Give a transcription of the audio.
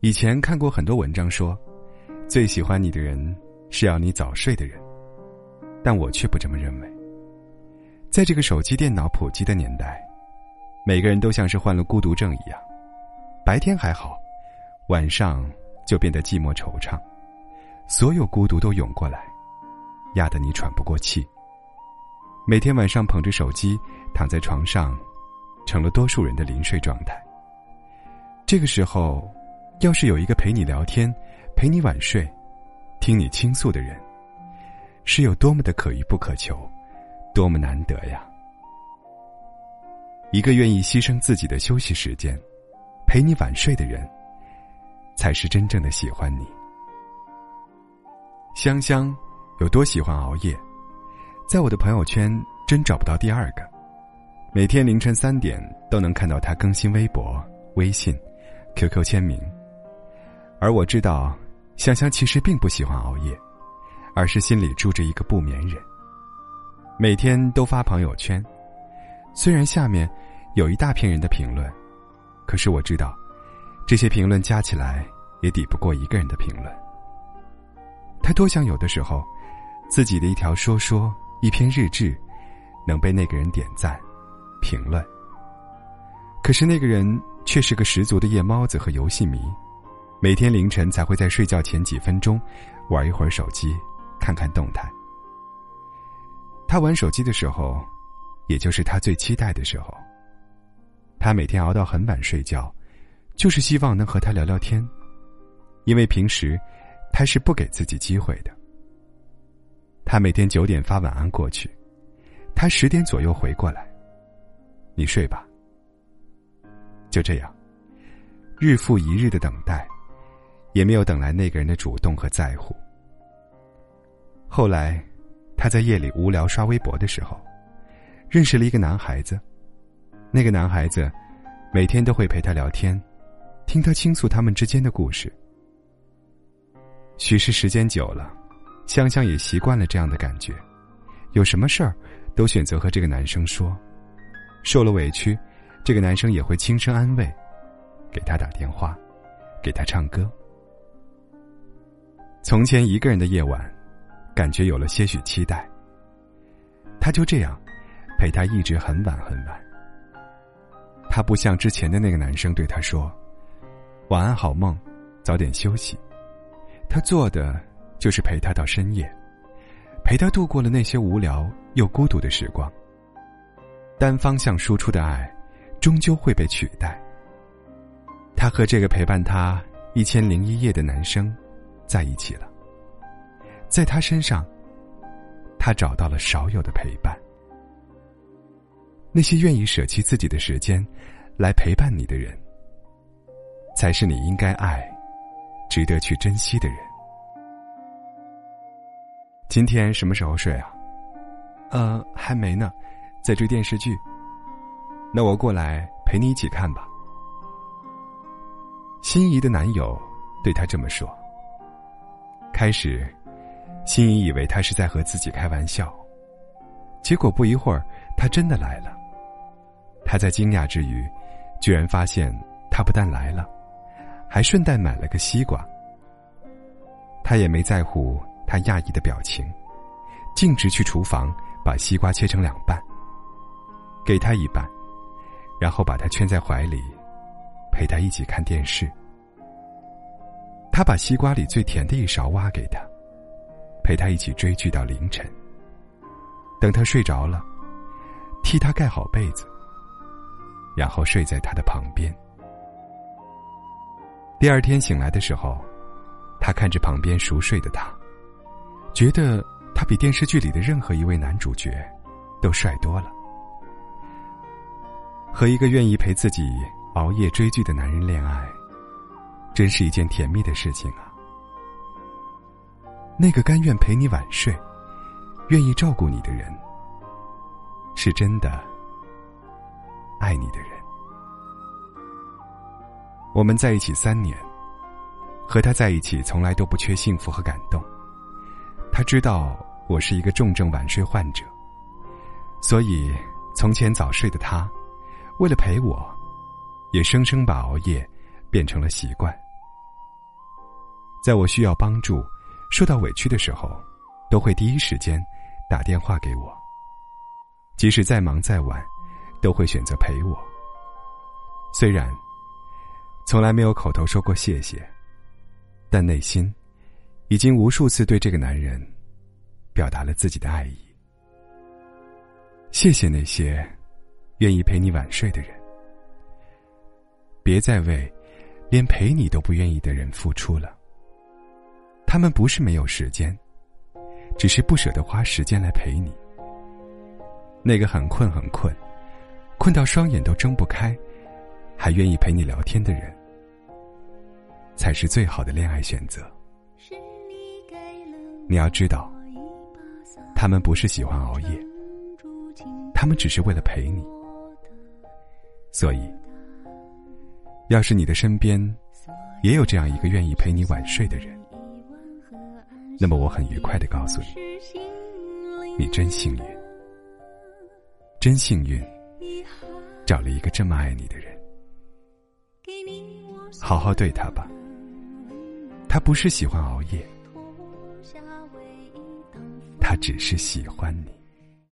以前看过很多文章说，最喜欢你的人是要你早睡的人，但我却不这么认为。在这个手机电脑普及的年代，每个人都像是患了孤独症一样，白天还好，晚上就变得寂寞惆怅，所有孤独都涌过来，压得你喘不过气。每天晚上捧着手机躺在床上，成了多数人的临睡状态。这个时候。要是有一个陪你聊天、陪你晚睡、听你倾诉的人，是有多么的可遇不可求，多么难得呀！一个愿意牺牲自己的休息时间，陪你晚睡的人，才是真正的喜欢你。香香有多喜欢熬夜，在我的朋友圈真找不到第二个。每天凌晨三点都能看到他更新微博、微信、QQ 签名。而我知道，香香其实并不喜欢熬夜，而是心里住着一个不眠人。每天都发朋友圈，虽然下面有一大片人的评论，可是我知道，这些评论加起来也抵不过一个人的评论。他多想有的时候，自己的一条说说、一篇日志，能被那个人点赞、评论。可是那个人却是个十足的夜猫子和游戏迷。每天凌晨才会在睡觉前几分钟玩一会儿手机，看看动态。他玩手机的时候，也就是他最期待的时候。他每天熬到很晚睡觉，就是希望能和他聊聊天，因为平时他是不给自己机会的。他每天九点发晚安过去，他十点左右回过来，你睡吧。就这样，日复一日的等待。也没有等来那个人的主动和在乎。后来，他在夜里无聊刷微博的时候，认识了一个男孩子。那个男孩子每天都会陪他聊天，听他倾诉他们之间的故事。许是时间久了，香香也习惯了这样的感觉，有什么事儿都选择和这个男生说。受了委屈，这个男生也会轻声安慰，给他打电话，给他唱歌。从前一个人的夜晚，感觉有了些许期待。他就这样，陪他一直很晚很晚。他不像之前的那个男生对他说：“晚安好梦，早点休息。”他做的就是陪他到深夜，陪他度过了那些无聊又孤独的时光。单方向输出的爱，终究会被取代。他和这个陪伴他一千零一夜的男生。在一起了，在他身上，他找到了少有的陪伴。那些愿意舍弃自己的时间来陪伴你的人，才是你应该爱、值得去珍惜的人。今天什么时候睡啊？呃，还没呢，在追电视剧。那我过来陪你一起看吧。心仪的男友对他这么说。开始，心怡以为他是在和自己开玩笑，结果不一会儿，他真的来了。他在惊讶之余，居然发现他不但来了，还顺带买了个西瓜。他也没在乎他讶异的表情，径直去厨房把西瓜切成两半，给他一半，然后把他圈在怀里，陪他一起看电视。他把西瓜里最甜的一勺挖给他，陪他一起追剧到凌晨。等他睡着了，替他盖好被子，然后睡在他的旁边。第二天醒来的时候，他看着旁边熟睡的他，觉得他比电视剧里的任何一位男主角都帅多了。和一个愿意陪自己熬夜追剧的男人恋爱。真是一件甜蜜的事情啊！那个甘愿陪你晚睡、愿意照顾你的人，是真的爱你的人。我们在一起三年，和他在一起从来都不缺幸福和感动。他知道我是一个重症晚睡患者，所以从前早睡的他，为了陪我，也生生把熬夜变成了习惯。在我需要帮助、受到委屈的时候，都会第一时间打电话给我。即使再忙再晚，都会选择陪我。虽然从来没有口头说过谢谢，但内心已经无数次对这个男人表达了自己的爱意。谢谢那些愿意陪你晚睡的人，别再为连陪你都不愿意的人付出了。他们不是没有时间，只是不舍得花时间来陪你。那个很困很困，困到双眼都睁不开，还愿意陪你聊天的人，才是最好的恋爱选择。你要知道，他们不是喜欢熬夜，他们只是为了陪你。所以，要是你的身边也有这样一个愿意陪你晚睡的人，那么我很愉快的告诉你，你真幸运。真幸运，找了一个这么爱你的人。好好对他吧，他不是喜欢熬夜，他只是喜欢你。